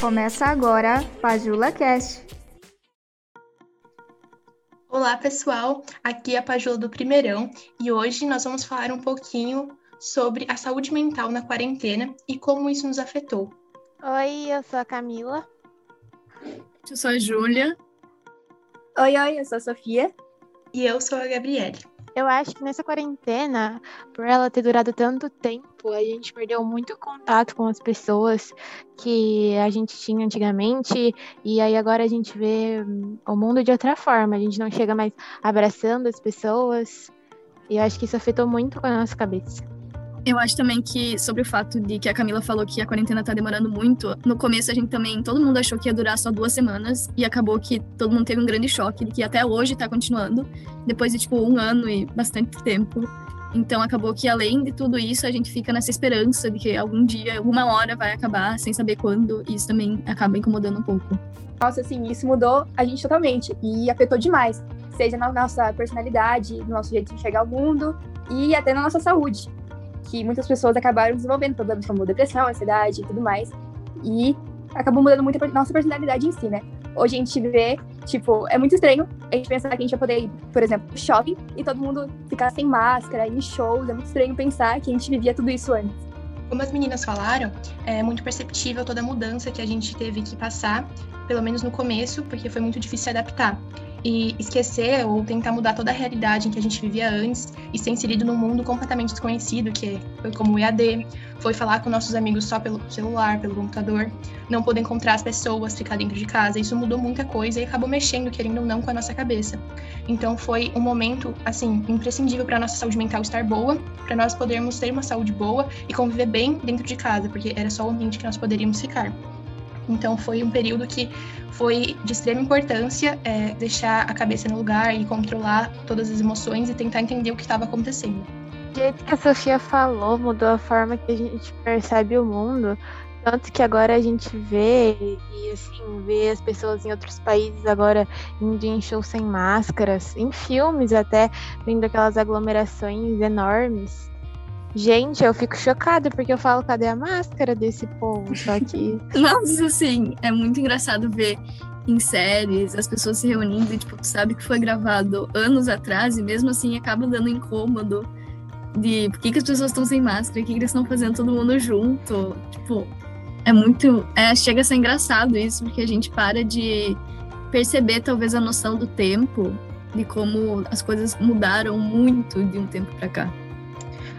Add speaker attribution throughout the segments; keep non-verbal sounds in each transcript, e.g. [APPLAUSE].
Speaker 1: Começa agora Pajula Cast.
Speaker 2: Olá, pessoal. Aqui é a Pajula do Primeirão e hoje nós vamos falar um pouquinho sobre a saúde mental na quarentena e como isso nos afetou.
Speaker 3: Oi, eu sou a Camila.
Speaker 4: Eu sou a Júlia.
Speaker 5: Oi, oi, eu sou a Sofia.
Speaker 2: E eu sou a Gabriele.
Speaker 3: Eu acho que nessa quarentena, por ela ter durado tanto tempo, a gente perdeu muito contato com as pessoas que a gente tinha antigamente, e aí agora a gente vê o mundo de outra forma. A gente não chega mais abraçando as pessoas, e eu acho que isso afetou muito com a nossa cabeça.
Speaker 4: Eu acho também que, sobre o fato de que a Camila falou que a quarentena tá demorando muito, no começo a gente também, todo mundo achou que ia durar só duas semanas, e acabou que todo mundo teve um grande choque, de que até hoje tá continuando, depois de, tipo, um ano e bastante tempo. Então acabou que, além de tudo isso, a gente fica nessa esperança de que algum dia, alguma hora vai acabar, sem saber quando, e isso também acaba incomodando um pouco.
Speaker 5: Nossa, assim, isso mudou a gente totalmente, e afetou demais, seja na nossa personalidade, no nosso jeito de enxergar o mundo, e até na nossa saúde que muitas pessoas acabaram desenvolvendo problemas como depressão, ansiedade e tudo mais. E acabou mudando muito a nossa personalidade em si, né? Hoje a gente vê, tipo, é muito estranho a gente pensar que a gente ia poder ir, por exemplo, shopping e todo mundo ficar sem máscara, em shows. É muito estranho pensar que a gente vivia tudo isso antes.
Speaker 2: Como as meninas falaram, é muito perceptível toda a mudança que a gente teve que passar, pelo menos no começo, porque foi muito difícil se adaptar e esquecer ou tentar mudar toda a realidade em que a gente vivia antes e ser inserido num mundo completamente desconhecido, que foi como o EAD, foi falar com nossos amigos só pelo celular, pelo computador, não poder encontrar as pessoas, ficar dentro de casa. Isso mudou muita coisa e acabou mexendo, querendo ou não, com a nossa cabeça. Então foi um momento, assim, imprescindível para nossa saúde mental estar boa, para nós podermos ter uma saúde boa e conviver bem dentro de casa, porque era só o ambiente que nós poderíamos ficar. Então foi um período que foi de extrema importância é, deixar a cabeça no lugar e controlar todas as emoções e tentar entender o que estava acontecendo.
Speaker 3: O jeito que a Sofia falou mudou a forma que a gente percebe o mundo, tanto que agora a gente vê e assim vê as pessoas em outros países agora indo em shows sem máscaras, em filmes até vendo aquelas aglomerações enormes. Gente, eu fico chocada porque eu falo, cadê a máscara desse povo? Só que. [LAUGHS]
Speaker 4: Nossa, assim, é muito engraçado ver em séries as pessoas se reunindo e, tipo, sabe que foi gravado anos atrás e mesmo assim acaba dando incômodo de por que, que as pessoas estão sem máscara, o que, que eles estão fazendo todo mundo junto. Tipo, é muito. É, chega a ser engraçado isso, porque a gente para de perceber talvez a noção do tempo, de como as coisas mudaram muito de um tempo para cá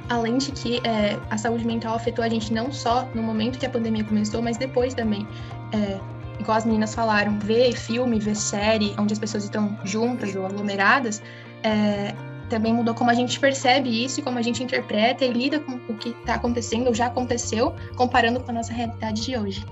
Speaker 2: além de que é, a saúde mental afetou a gente não só no momento que a pandemia começou, mas depois também. É, igual as meninas falaram, ver filme, ver série, onde as pessoas estão juntas ou aglomeradas, é, também mudou como a gente percebe isso como a gente interpreta e lida com o que está acontecendo ou já aconteceu, comparando com a nossa realidade de hoje.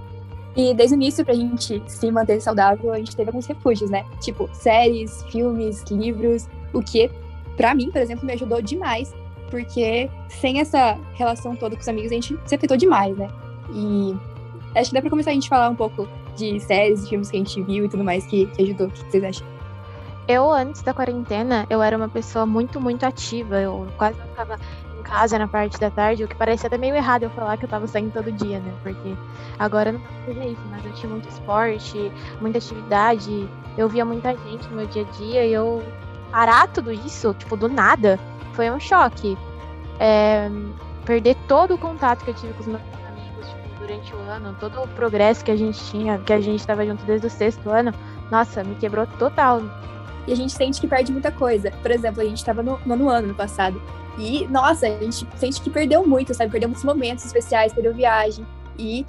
Speaker 5: E desde o início, pra gente se manter saudável, a gente teve alguns refúgios, né? Tipo, séries, filmes, livros, o que, para mim, por exemplo, me ajudou demais porque sem essa relação toda com os amigos, a gente se afetou demais, né? E acho que dá pra começar a gente falar um pouco de séries e filmes que a gente viu e tudo mais que, que ajudou. O que vocês acham?
Speaker 3: Eu, antes da quarentena, eu era uma pessoa muito, muito ativa. Eu quase não ficava em casa na parte da tarde, o que parece até meio errado eu falar que eu tava saindo todo dia, né? Porque agora não fazer isso, mas eu tinha muito esporte, muita atividade, eu via muita gente no meu dia a dia e eu parar tudo isso, tipo, do nada, foi um choque. É, perder todo o contato que eu tive com os meus amigos tipo, durante o ano, todo o progresso que a gente tinha, que a gente estava junto desde o sexto ano, nossa, me quebrou total.
Speaker 5: E a gente sente que perde muita coisa. Por exemplo, a gente estava no ano no passado. E, nossa, a gente sente que perdeu muito, sabe? Perdeu muitos momentos especiais, perdeu viagem. E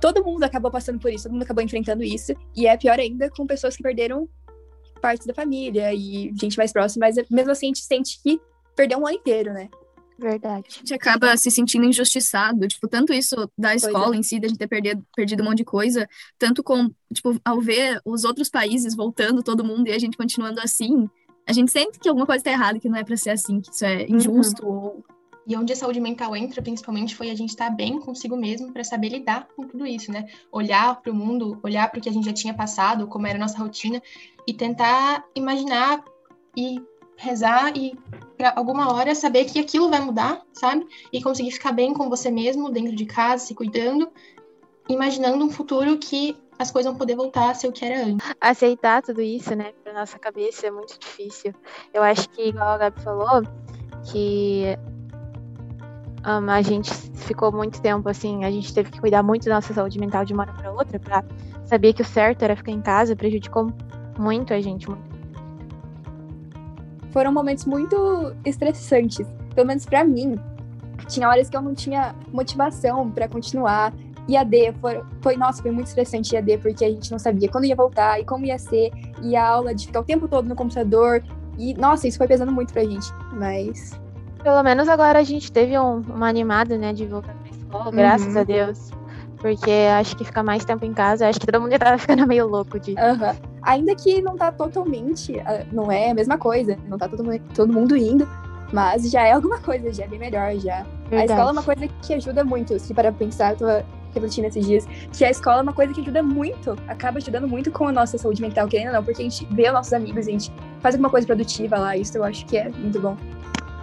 Speaker 5: todo mundo acabou passando por isso, todo mundo acabou enfrentando isso. E é pior ainda com pessoas que perderam partes da família e gente mais próxima, mas mesmo assim a gente sente que perdeu um ano inteiro, né?
Speaker 3: Verdade.
Speaker 4: A gente acaba se sentindo injustiçado, tipo, tanto isso da escola é. em si, da gente ter perdido, perdido um monte de coisa, tanto com, tipo, ao ver os outros países voltando, todo mundo, e a gente continuando assim, a gente sente que alguma coisa tá errada, que não é para ser assim, que isso é uhum. injusto. Uhum. Ou...
Speaker 2: E onde a saúde mental entra, principalmente, foi a gente estar tá bem consigo mesmo para saber lidar com tudo isso, né? Olhar para o mundo, olhar para o que a gente já tinha passado, como era a nossa rotina, e tentar imaginar e rezar e para alguma hora saber que aquilo vai mudar, sabe? E conseguir ficar bem com você mesmo dentro de casa, se cuidando imaginando um futuro que as coisas vão poder voltar a ser o que era antes.
Speaker 3: Aceitar tudo isso, né, pra nossa cabeça é muito difícil. Eu acho que, igual a Gabi falou, que um, a gente ficou muito tempo assim, a gente teve que cuidar muito da nossa saúde mental de uma hora para outra, para saber que o certo era ficar em casa, prejudicou muito a gente. Muito.
Speaker 5: Foram momentos muito estressantes, pelo menos para mim. Tinha horas que eu não tinha motivação para continuar. E a D foi, foi, nossa, foi muito estressante a D, porque a gente não sabia quando ia voltar e como ia ser, e a aula de ficar o tempo todo no computador. E, nossa, isso foi pesando muito pra gente. Mas
Speaker 3: pelo menos agora a gente teve um, uma animada, né, de voltar pra escola, uhum. graças a Deus. Porque acho que ficar mais tempo em casa, acho que todo mundo já tava ficando meio louco de.
Speaker 5: Uhum. Ainda que não tá totalmente, ah, não é a mesma coisa, não tá todo, todo mundo indo, mas já é alguma coisa, já é bem melhor, já. Verdade. A escola é uma coisa que ajuda muito, se para pensar, eu tô refletindo esses dias, que a escola é uma coisa que ajuda muito, acaba ajudando muito com a nossa saúde mental, querendo ou não, porque a gente vê os nossos amigos, a gente faz alguma coisa produtiva lá, isso eu acho que é muito bom.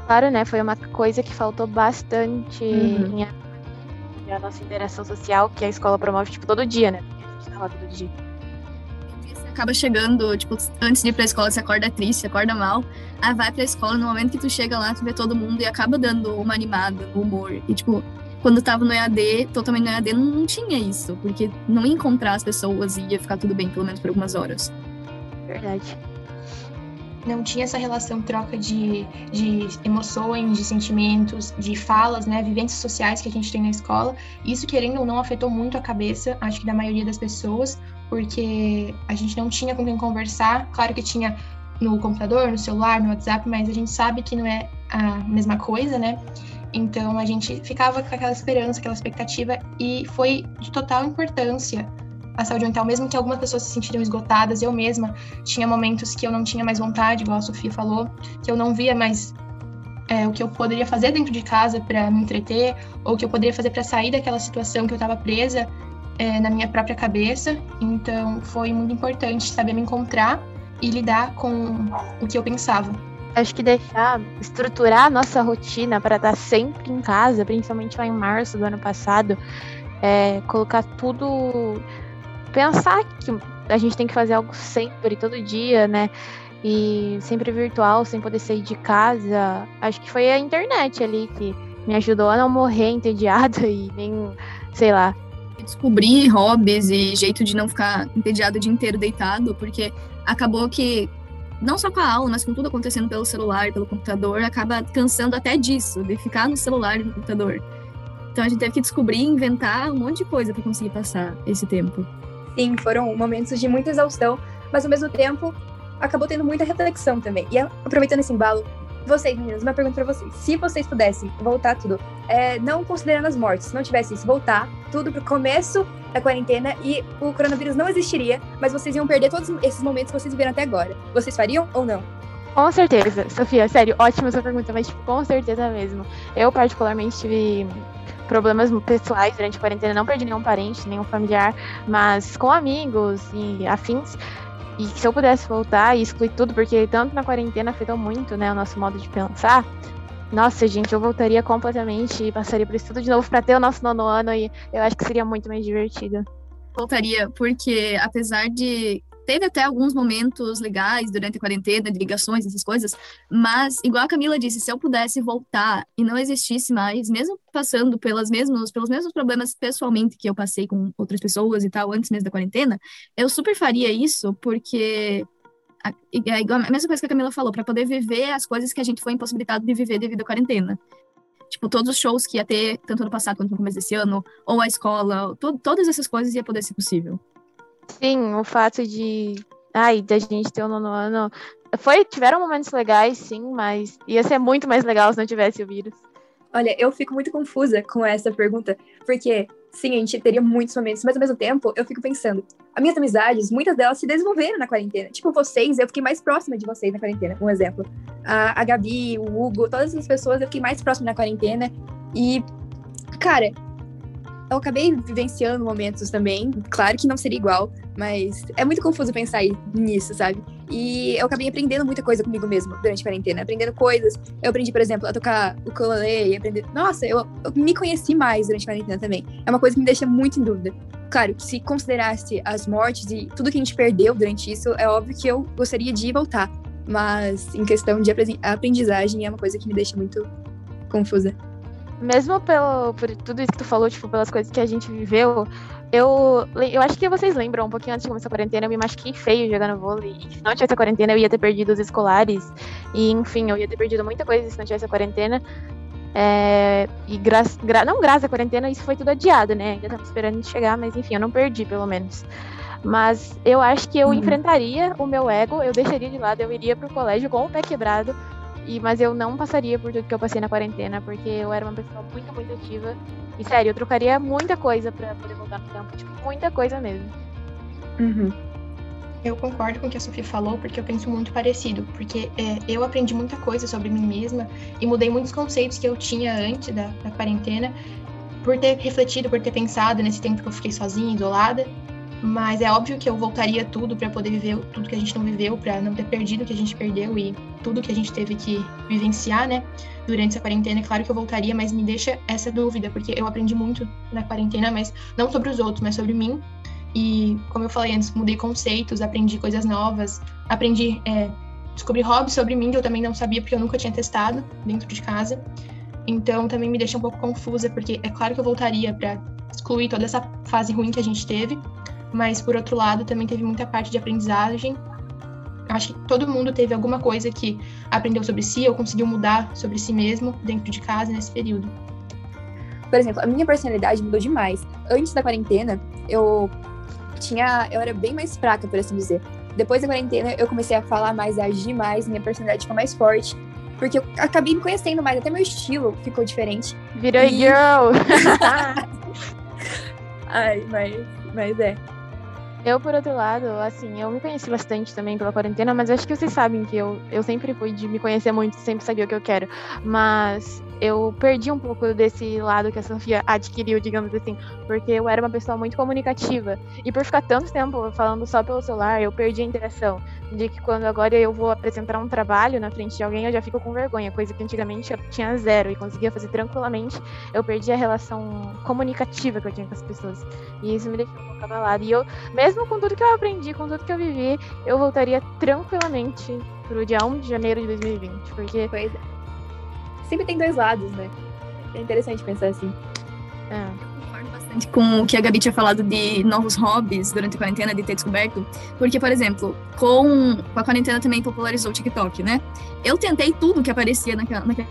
Speaker 3: Claro, né? Foi uma coisa que faltou bastante uhum. em a nossa interação social, que a escola promove, tipo, todo dia, né? a gente tá lá todo dia.
Speaker 4: Você acaba chegando, tipo, antes de ir pra escola, você acorda triste, acorda mal. Aí vai pra escola, no momento que tu chega lá, tu vê todo mundo e acaba dando uma animada, um humor. E, tipo, quando tava no EAD, totalmente no EAD, não, não tinha isso, porque não ia encontrar as pessoas e ia ficar tudo bem, pelo menos por algumas horas.
Speaker 3: Verdade
Speaker 2: não tinha essa relação troca de, de emoções, de sentimentos, de falas, né, vivências sociais que a gente tem na escola. Isso, querendo ou não, afetou muito a cabeça, acho que da maioria das pessoas, porque a gente não tinha com quem conversar. Claro que tinha no computador, no celular, no WhatsApp, mas a gente sabe que não é a mesma coisa, né? Então a gente ficava com aquela esperança, aquela expectativa, e foi de total importância a saúde mental, mesmo que algumas pessoas se sentiram esgotadas, eu mesma tinha momentos que eu não tinha mais vontade, igual a Sofia falou, que eu não via mais é, o que eu poderia fazer dentro de casa para me entreter, ou o que eu poderia fazer para sair daquela situação que eu estava presa é, na minha própria cabeça. Então, foi muito importante saber me encontrar e lidar com o que eu pensava.
Speaker 3: Acho que deixar, estruturar a nossa rotina para estar sempre em casa, principalmente lá em março do ano passado, é, colocar tudo pensar que a gente tem que fazer algo sempre, todo dia, né? E sempre virtual, sem poder sair de casa. Acho que foi a internet ali que me ajudou a não morrer entediada [LAUGHS] e nem, sei lá.
Speaker 4: Descobrir hobbies e jeito de não ficar entediado o dia inteiro deitado, porque acabou que, não só com a aula, mas com tudo acontecendo pelo celular, pelo computador, acaba cansando até disso, de ficar no celular e no computador. Então a gente teve que descobrir, inventar um monte de coisa para conseguir passar esse tempo.
Speaker 5: Sim, foram momentos de muita exaustão, mas ao mesmo tempo acabou tendo muita reflexão também. E aproveitando esse embalo, vocês, meninas, uma pergunta para vocês. Se vocês pudessem voltar tudo, é, não considerando as mortes, não tivesse isso, voltar tudo pro começo da quarentena e o coronavírus não existiria, mas vocês iam perder todos esses momentos que vocês viveram até agora. Vocês fariam ou não?
Speaker 3: Com certeza, Sofia, sério, ótima sua pergunta, mas tipo, com certeza mesmo. Eu, particularmente, tive problemas pessoais durante a quarentena, não perdi nenhum parente, nenhum familiar, mas com amigos e afins. E se eu pudesse voltar e excluir tudo, porque tanto na quarentena afetou muito, né, o nosso modo de pensar. Nossa, gente, eu voltaria completamente e passaria por isso tudo de novo para ter o nosso nono ano e eu acho que seria muito mais divertido.
Speaker 4: Voltaria, porque apesar de Teve até alguns momentos legais durante a quarentena, de ligações, essas coisas, mas, igual a Camila disse, se eu pudesse voltar e não existisse mais, mesmo passando pelas mesmos, pelos mesmos problemas pessoalmente que eu passei com outras pessoas e tal, antes mesmo da quarentena, eu super faria isso, porque é igual a mesma coisa que a Camila falou, para poder viver as coisas que a gente foi impossibilitado de viver devido à quarentena. Tipo, todos os shows que ia ter, tanto no passado quanto no começo desse ano, ou a escola, to todas essas coisas ia poder ser possível.
Speaker 3: Sim, o fato de. Ai, da gente ter o um nono ano. Foi, tiveram momentos legais, sim, mas ia ser muito mais legal se não tivesse o vírus.
Speaker 5: Olha, eu fico muito confusa com essa pergunta, porque, sim, a gente teria muitos momentos, mas ao mesmo tempo eu fico pensando, as minhas amizades, muitas delas se desenvolveram na quarentena. Tipo, vocês, eu fiquei mais próxima de vocês na quarentena, um exemplo. A, a Gabi, o Hugo, todas essas pessoas eu fiquei mais próxima na quarentena. E, cara, eu acabei vivenciando momentos também. Claro que não seria igual, mas é muito confuso pensar nisso, sabe? E eu acabei aprendendo muita coisa comigo mesmo durante a quarentena, aprendendo coisas. Eu aprendi, por exemplo, a tocar o ukulele aprender. Nossa, eu, eu me conheci mais durante a quarentena também. É uma coisa que me deixa muito em dúvida. Claro, se considerasse as mortes e tudo que a gente perdeu durante isso, é óbvio que eu gostaria de voltar. Mas em questão de aprendizagem é uma coisa que me deixa muito confusa.
Speaker 3: Mesmo pelo, por tudo isso que tu falou, tipo, pelas coisas que a gente viveu, eu, eu acho que vocês lembram, um pouquinho antes de começar a quarentena, eu me machuquei feio jogando vôlei. E se não tivesse a quarentena, eu ia ter perdido os escolares. E, enfim, eu ia ter perdido muita coisa se não tivesse a quarentena. É, e gra, gra, não graças à quarentena, isso foi tudo adiado, né? Ainda estamos esperando chegar, mas enfim, eu não perdi, pelo menos. Mas eu acho que eu uhum. enfrentaria o meu ego, eu deixaria de lado, eu iria pro colégio com o pé quebrado, e, mas eu não passaria por tudo que eu passei na quarentena, porque eu era uma pessoa muito, muito ativa. E sério, eu trocaria muita coisa pra poder voltar no campo, tipo, muita coisa mesmo.
Speaker 5: Uhum.
Speaker 2: Eu concordo com o que a Sofia falou, porque eu penso muito parecido. Porque é, eu aprendi muita coisa sobre mim mesma e mudei muitos conceitos que eu tinha antes da, da quarentena, por ter refletido, por ter pensado nesse tempo que eu fiquei sozinha, isolada. Mas é óbvio que eu voltaria tudo para poder viver tudo que a gente não viveu, para não ter perdido o que a gente perdeu e tudo que a gente teve que vivenciar, né? Durante essa quarentena, é claro que eu voltaria, mas me deixa essa dúvida, porque eu aprendi muito na quarentena, mas não sobre os outros, mas sobre mim. E, como eu falei antes, mudei conceitos, aprendi coisas novas, aprendi, é, descobri hobbies sobre mim que eu também não sabia porque eu nunca tinha testado dentro de casa. Então, também me deixa um pouco confusa, porque é claro que eu voltaria para excluir toda essa fase ruim que a gente teve, mas por outro lado, também teve muita parte de aprendizagem. Acho que todo mundo teve alguma coisa que aprendeu sobre si ou conseguiu mudar sobre si mesmo dentro de casa nesse período.
Speaker 5: Por exemplo, a minha personalidade mudou demais. Antes da quarentena, eu tinha, eu era bem mais fraca, por assim dizer. Depois da quarentena, eu comecei a falar mais, a agir mais, minha personalidade ficou mais forte. Porque eu acabei me conhecendo mais, até meu estilo ficou diferente.
Speaker 3: Virou e... girl! [LAUGHS] [LAUGHS]
Speaker 5: Ai, mas, mas é.
Speaker 3: Eu, por outro lado, assim, eu me conheci bastante também pela quarentena, mas acho que vocês sabem que eu, eu sempre fui de me conhecer muito, sempre sabia o que eu quero. Mas eu perdi um pouco desse lado que a Sofia adquiriu, digamos assim, porque eu era uma pessoa muito comunicativa. E por ficar tanto tempo falando só pelo celular, eu perdi a interação. De que quando agora eu vou apresentar um trabalho na frente de alguém, eu já fico com vergonha, coisa que antigamente eu tinha zero e conseguia fazer tranquilamente. Eu perdi a relação comunicativa que eu tinha com as pessoas. E isso me deixou um pouco abalada. E eu, mesmo com tudo que eu aprendi, com tudo que eu vivi, eu voltaria tranquilamente pro dia 1 de janeiro de 2020. Porque.
Speaker 5: Pois é sempre tem dois lados, né? É interessante pensar assim.
Speaker 4: É. Concordo bastante com o que a Gabi tinha falado de novos hobbies durante a quarentena, de ter descoberto. Porque, por exemplo, com, com a quarentena também popularizou o TikTok, né? Eu tentei tudo que aparecia naquela, naquele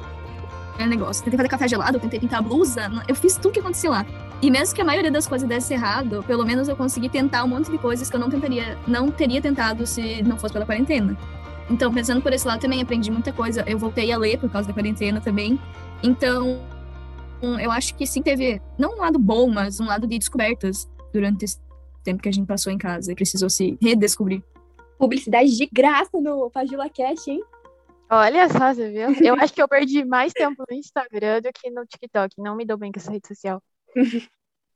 Speaker 4: negócio. Tentei fazer café gelado, tentei pintar blusa, eu fiz tudo que acontecia lá. E mesmo que a maioria das coisas desse errado, pelo menos eu consegui tentar um monte de coisas que eu não tentaria, não teria tentado se não fosse pela quarentena. Então, pensando por esse lado, também aprendi muita coisa. Eu voltei a ler por causa da quarentena também. Então, eu acho que sim teve, não um lado bom, mas um lado de descobertas durante esse tempo que a gente passou em casa e precisou se redescobrir.
Speaker 5: Publicidade de graça no Pagila Cash, hein?
Speaker 3: Olha só, você viu? Eu acho que eu perdi mais tempo no Instagram do que no TikTok. Não me dou bem com essa rede social. [LAUGHS]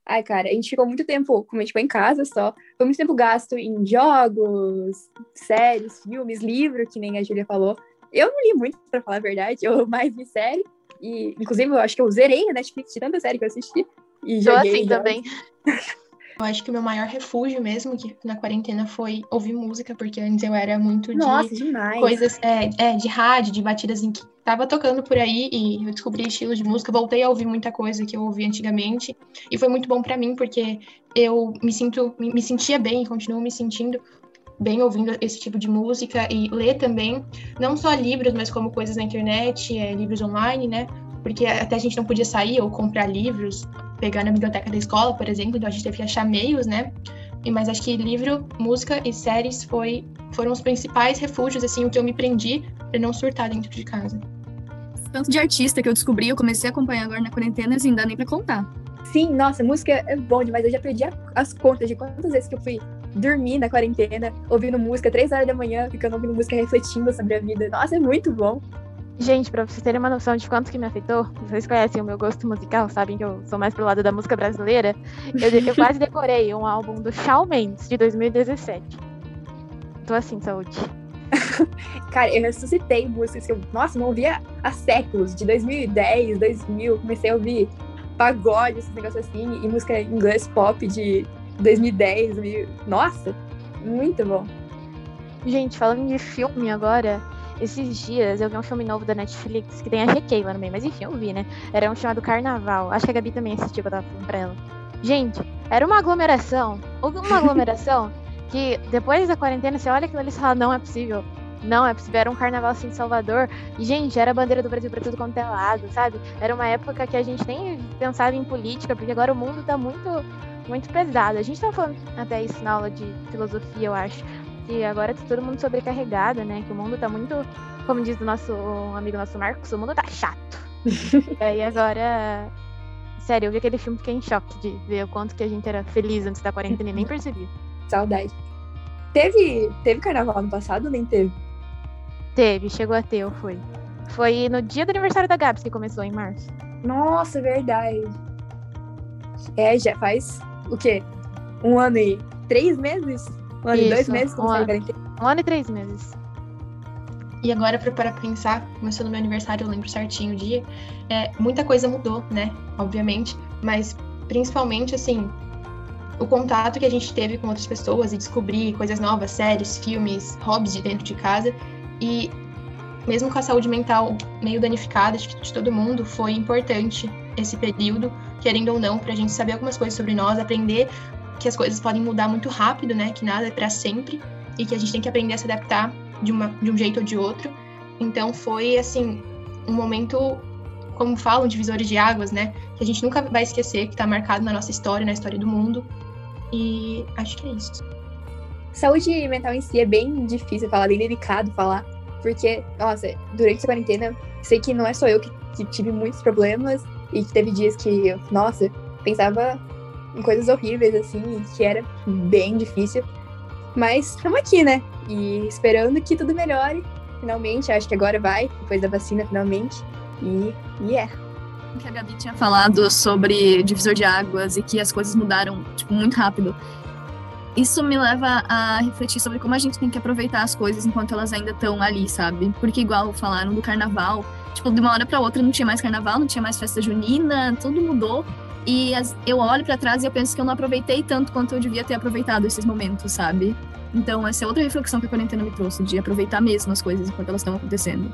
Speaker 5: Ai, cara, a gente ficou muito tempo, como a gente foi em casa só, foi muito tempo gasto em jogos, séries, filmes, livro, que nem a Julia falou. Eu não li muito, pra falar a verdade, eu mais vi série. E, inclusive, eu acho que eu zerei a Netflix de tanta série que eu assisti. E
Speaker 3: Tô
Speaker 5: joguei
Speaker 3: assim também. [LAUGHS]
Speaker 2: Eu acho que o meu maior refúgio mesmo que na quarentena foi ouvir música, porque antes eu era muito
Speaker 5: Nossa,
Speaker 2: de
Speaker 5: demais.
Speaker 2: coisas é, é, de rádio, de batidas em que tava tocando por aí e eu descobri estilos de música, voltei a ouvir muita coisa que eu ouvia antigamente e foi muito bom para mim porque eu me sinto me sentia bem e continuo me sentindo bem ouvindo esse tipo de música e ler também, não só livros, mas como coisas na internet, é, livros online, né? Porque até a gente não podia sair ou comprar livros pegar na biblioteca da escola, por exemplo, então a gente teve que achar meios, né? Mas acho que livro, música e séries foi, foram os principais refúgios, assim, o que eu me prendi para não surtar dentro de casa.
Speaker 4: Tanto de artista que eu descobri, eu comecei a acompanhar agora na quarentena, assim, dá nem pra contar.
Speaker 5: Sim, nossa, música é bom demais. Eu já perdi as contas de quantas vezes que eu fui dormir na quarentena, ouvindo música, três horas da manhã, ficando ouvindo música, refletindo sobre a vida. Nossa, é muito bom.
Speaker 3: Gente, pra vocês terem uma noção de quanto que me afetou, vocês conhecem o meu gosto musical, sabem que eu sou mais pro lado da música brasileira. Eu, eu [LAUGHS] quase decorei um álbum do Shawn Mendes, de 2017. Tô assim, saúde. [LAUGHS]
Speaker 5: Cara, eu ressuscitei músicas que eu, nossa, não ouvia há séculos, de 2010, 2000, comecei a ouvir pagode, esses negócios assim, e música em inglês pop de 2010, 2000... nossa, muito bom.
Speaker 3: Gente, falando de filme agora, esses dias eu vi um filme novo da Netflix que tem a GK lá no meio, mas enfim, eu vi, né? Era um chamado Carnaval. Acho que a Gabi também assistiu, eu tava falando pra ela. Gente, era uma aglomeração. Uma aglomeração [LAUGHS] que depois da quarentena você olha aquilo ali e fala, não é possível. Não, é possível. Era um carnaval assim em Salvador. E, gente, era a bandeira do Brasil pra tudo quanto é lado, sabe? Era uma época que a gente nem pensava em política, porque agora o mundo tá muito, muito pesado. A gente tava falando até isso na aula de filosofia, eu acho. Que agora tá todo mundo sobrecarregado, né? Que o mundo tá muito, como diz o nosso amigo nosso Marcos, o mundo tá chato. e [LAUGHS] aí agora. Sério, eu vi aquele filme fiquei em choque de ver o quanto que a gente era feliz antes da quarentena e nem percebi.
Speaker 5: Saudade. Teve, teve carnaval no passado nem teve?
Speaker 3: Teve, chegou a ter, foi. Foi no dia do aniversário da Gabs que começou, em março.
Speaker 5: Nossa, verdade. É, já faz o quê? Um ano e três meses? Um ano e dois meses
Speaker 3: um
Speaker 5: a
Speaker 3: ano. Um ano e três meses.
Speaker 2: E agora, pra pensar, começou no meu aniversário, eu lembro certinho o dia, é, muita coisa mudou, né? Obviamente, mas principalmente, assim, o contato que a gente teve com outras pessoas e descobrir coisas novas, séries, filmes, hobbies de dentro de casa. E mesmo com a saúde mental meio danificada de, de todo mundo, foi importante esse período, querendo ou não, pra gente saber algumas coisas sobre nós, aprender que as coisas podem mudar muito rápido, né? Que nada é pra sempre e que a gente tem que aprender a se adaptar de, uma, de um jeito ou de outro. Então foi assim um momento, como falam, divisores de águas, né? Que a gente nunca vai esquecer, que tá marcado na nossa história, na história do mundo. E acho que é isso.
Speaker 5: Saúde mental em si é bem difícil falar, bem delicado falar, porque, nossa, durante essa quarentena, sei que não é só eu que, que tive muitos problemas e que teve dias que, nossa, pensava em coisas horríveis, assim, que era bem difícil. Mas estamos aqui, né? E esperando que tudo melhore, finalmente. Acho que agora vai, depois da vacina, finalmente. E, e é.
Speaker 4: que a Gabi tinha falado sobre divisor de águas e que as coisas mudaram tipo, muito rápido. Isso me leva a refletir sobre como a gente tem que aproveitar as coisas enquanto elas ainda estão ali, sabe? Porque igual falaram do carnaval, tipo, de uma hora para outra não tinha mais carnaval, não tinha mais festa junina, tudo mudou. E as- eu olho para trás e eu penso que eu não aproveitei tanto quanto eu devia ter aproveitado esses momentos, sabe? Então, essa é outra reflexão que a quarentena me trouxe, de aproveitar mesmo as coisas enquanto elas estão acontecendo.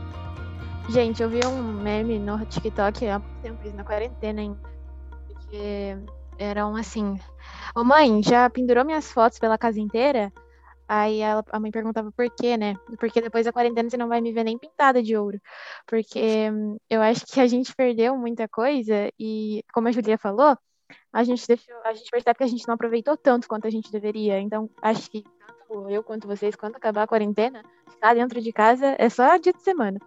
Speaker 3: Gente, eu vi um meme no TikTok há muito tempo, na quarentena ainda. Porque eram assim. Ô mãe, já pendurou minhas fotos pela casa inteira? Aí ela- a mãe perguntava por quê, né? Porque depois da quarentena você não vai me ver nem pintada de ouro. Porque hum, eu acho que a gente perdeu muita coisa e, como a Julia falou, a gente deixou, a gente percebe que a gente não aproveitou tanto quanto a gente deveria. Então, acho que tanto eu quanto vocês, quando acabar a quarentena, ficar dentro de casa é só dia de semana.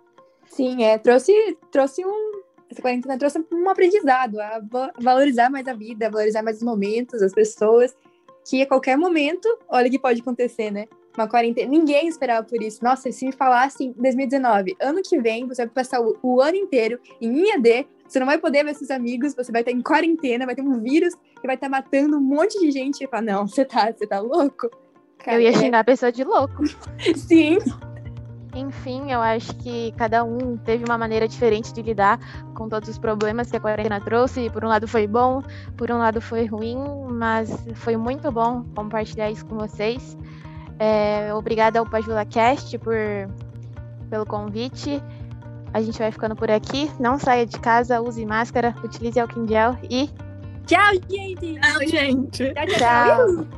Speaker 5: Sim, é, trouxe, trouxe um. Essa quarentena trouxe um aprendizado a va- valorizar mais a vida, valorizar mais os momentos, as pessoas, que a qualquer momento, olha o que pode acontecer, né? Uma quarentena. Ninguém esperava por isso. Nossa, se me falassem em 2019, ano que vem, você vai passar o, o ano inteiro em IAD, você não vai poder ver seus amigos, você vai estar em quarentena, vai ter um vírus que vai estar matando um monte de gente. E falar, não, você tá, você tá louco?
Speaker 3: Eu ia
Speaker 5: é-
Speaker 3: xingar a pessoa de louco. [LAUGHS]
Speaker 5: Sim,
Speaker 3: Enfim, eu acho que cada um teve uma maneira diferente de lidar com todos os problemas que a quarentena trouxe. Por um lado foi bom, por um lado foi ruim, mas foi muito bom compartilhar isso com vocês. É, obrigada ao Pajula Cast por, pelo convite. A gente vai ficando por aqui. Não saia de casa, use máscara, utilize álcool em gel e
Speaker 5: tchau, gente!
Speaker 4: Tchau, gente!
Speaker 5: Tchau, tchau.
Speaker 3: tchau.